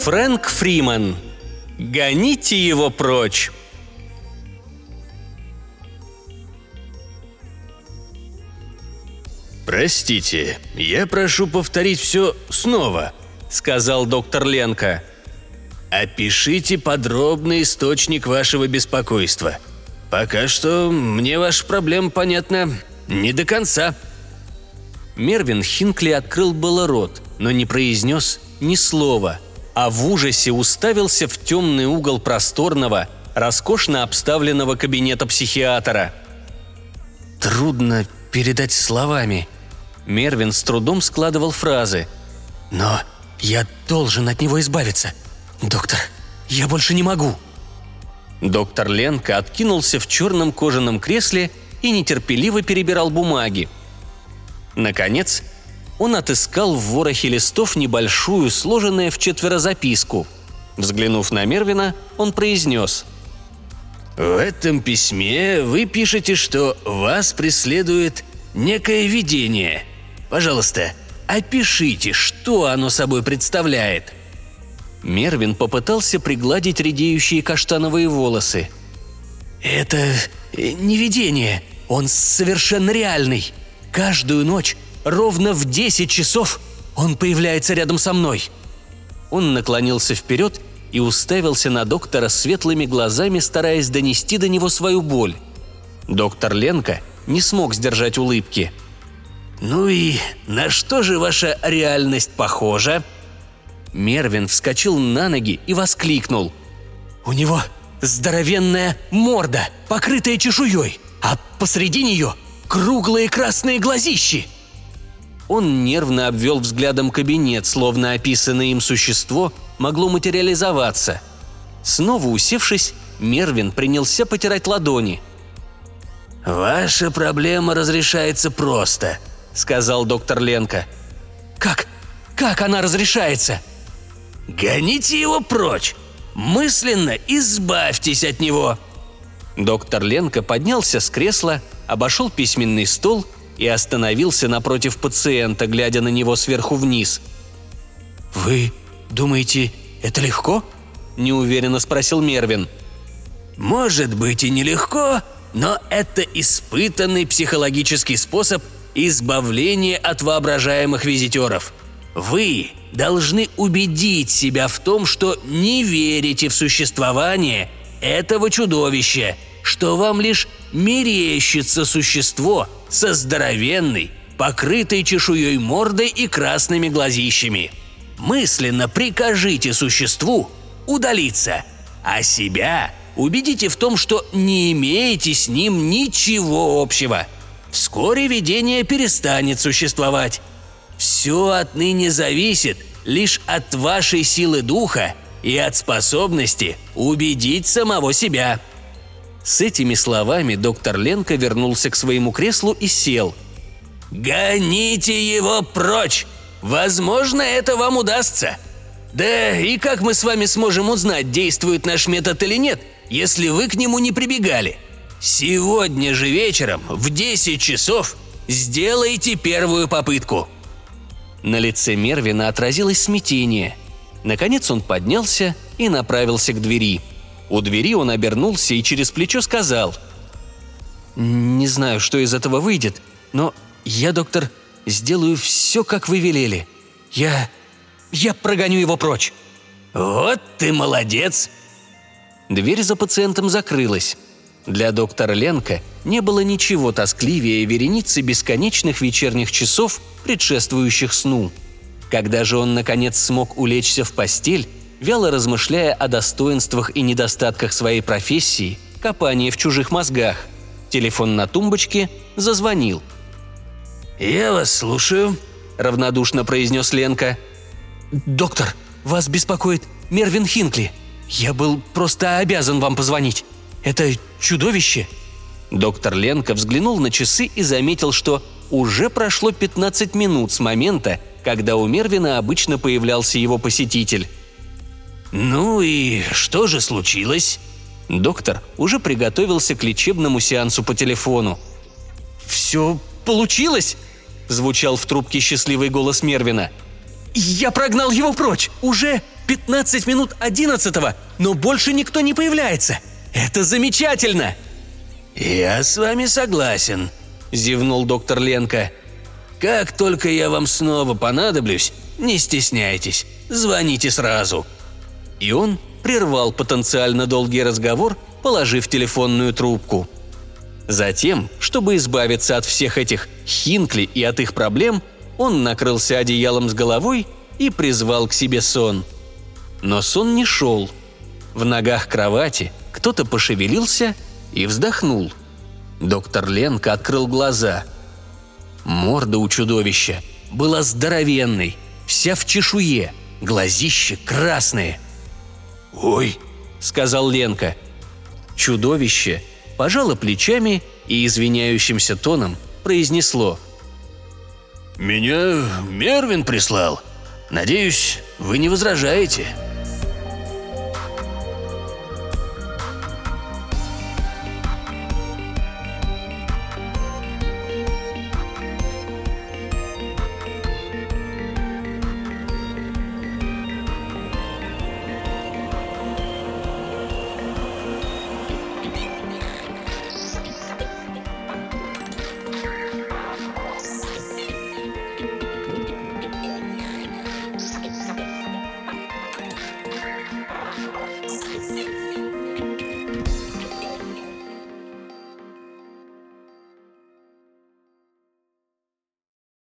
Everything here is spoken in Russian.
Фрэнк Фриман. Гоните его прочь. «Простите, я прошу повторить все снова», — сказал доктор Ленко. «Опишите подробный источник вашего беспокойства. Пока что мне ваша проблема понятна не до конца». Мервин Хинкли открыл было рот, но не произнес ни слова, а в ужасе уставился в темный угол просторного, роскошно обставленного кабинета психиатра. «Трудно передать словами», Мервин с трудом складывал фразы. «Но я должен от него избавиться. Доктор, я больше не могу». Доктор Ленко откинулся в черном кожаном кресле и нетерпеливо перебирал бумаги. Наконец, он отыскал в ворохе листов небольшую, сложенную в четверо записку. Взглянув на Мервина, он произнес «В этом письме вы пишете, что вас преследует некое видение – Пожалуйста, опишите, что оно собой представляет». Мервин попытался пригладить редеющие каштановые волосы. «Это не видение, он совершенно реальный. Каждую ночь, ровно в 10 часов, он появляется рядом со мной». Он наклонился вперед и уставился на доктора светлыми глазами, стараясь донести до него свою боль. Доктор Ленко не смог сдержать улыбки – «Ну и на что же ваша реальность похожа?» Мервин вскочил на ноги и воскликнул. «У него здоровенная морда, покрытая чешуей, а посреди нее круглые красные глазищи!» Он нервно обвел взглядом кабинет, словно описанное им существо могло материализоваться. Снова усевшись, Мервин принялся потирать ладони. «Ваша проблема разрешается просто», сказал доктор Ленко. «Как? Как она разрешается?» «Гоните его прочь! Мысленно избавьтесь от него!» Доктор Ленко поднялся с кресла, обошел письменный стол и остановился напротив пациента, глядя на него сверху вниз. «Вы думаете, это легко?» – неуверенно спросил Мервин. «Может быть и нелегко, но это испытанный психологический способ – избавление от воображаемых визитеров. Вы должны убедить себя в том, что не верите в существование этого чудовища, что вам лишь мерещится существо со здоровенной, покрытой чешуей мордой и красными глазищами. Мысленно прикажите существу удалиться, а себя убедите в том, что не имеете с ним ничего общего – Вскоре видение перестанет существовать. Все отныне зависит лишь от вашей силы духа и от способности убедить самого себя». С этими словами доктор Ленко вернулся к своему креслу и сел. «Гоните его прочь! Возможно, это вам удастся. Да и как мы с вами сможем узнать, действует наш метод или нет, если вы к нему не прибегали?» Сегодня же вечером в 10 часов сделайте первую попытку. На лице Мервина отразилось смятение. Наконец он поднялся и направился к двери. У двери он обернулся и через плечо сказал. «Не знаю, что из этого выйдет, но я, доктор, сделаю все, как вы велели. Я... я прогоню его прочь». «Вот ты молодец!» Дверь за пациентом закрылась. Для доктора Ленка не было ничего тоскливее вереницы бесконечных вечерних часов, предшествующих сну. Когда же он, наконец, смог улечься в постель, вяло размышляя о достоинствах и недостатках своей профессии, копание в чужих мозгах, телефон на тумбочке зазвонил. «Я вас слушаю», – равнодушно произнес Ленка. «Доктор, вас беспокоит Мервин Хинкли. Я был просто обязан вам позвонить. Это чудовище!» Доктор Ленко взглянул на часы и заметил, что уже прошло 15 минут с момента, когда у Мервина обычно появлялся его посетитель. «Ну и что же случилось?» Доктор уже приготовился к лечебному сеансу по телефону. «Все получилось?» – звучал в трубке счастливый голос Мервина. «Я прогнал его прочь! Уже 15 минут одиннадцатого, но больше никто не появляется. Это замечательно!» «Я с вами согласен», – зевнул доктор Ленко. «Как только я вам снова понадоблюсь, не стесняйтесь, звоните сразу». И он прервал потенциально долгий разговор, положив телефонную трубку. Затем, чтобы избавиться от всех этих хинкли и от их проблем, он накрылся одеялом с головой и призвал к себе сон. Но сон не шел. В ногах кровати кто-то пошевелился и вздохнул. Доктор Ленка открыл глаза. Морда у чудовища была здоровенной, вся в чешуе, глазища красные. «Ой», — сказал Ленка. Чудовище пожало плечами и извиняющимся тоном произнесло. «Меня Мервин прислал. Надеюсь, вы не возражаете?» Skip.